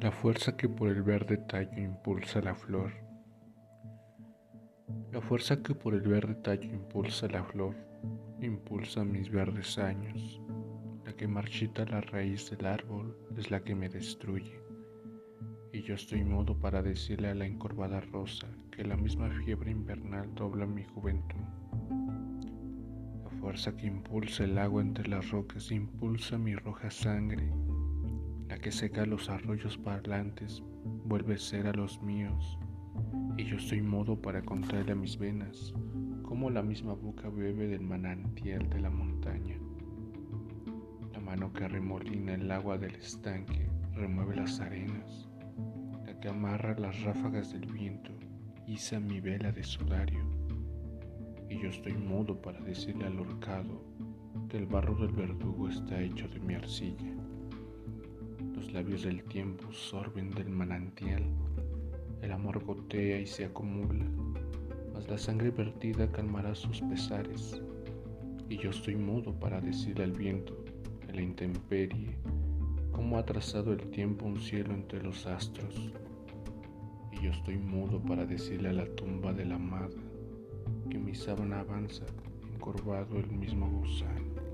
la fuerza que por el verde tallo impulsa la flor. La fuerza que por el verde tallo impulsa la flor, impulsa mis verdes años. La que marchita la raíz del árbol es la que me destruye. Y yo estoy mudo para decirle a la encorvada rosa que la misma fiebre invernal dobla mi juventud. La fuerza que impulsa el agua entre las rocas impulsa mi roja sangre la que seca los arroyos parlantes vuelve ser a los míos, y yo estoy modo para contarle a mis venas como la misma boca bebe del manantial de la montaña. La mano que remolina el agua del estanque remueve las arenas, la que amarra las ráfagas del viento iza mi vela de sudario, y yo estoy mudo para decirle al horcado que el barro del verdugo está hecho de mi arcilla. Los labios del tiempo sorben del manantial. El amor gotea y se acumula, mas la sangre vertida calmará sus pesares. Y yo estoy mudo para decirle al viento, en la intemperie, cómo ha trazado el tiempo un cielo entre los astros. Y yo estoy mudo para decirle a la tumba de la amada que mi sábana avanza encorvado el mismo gusano.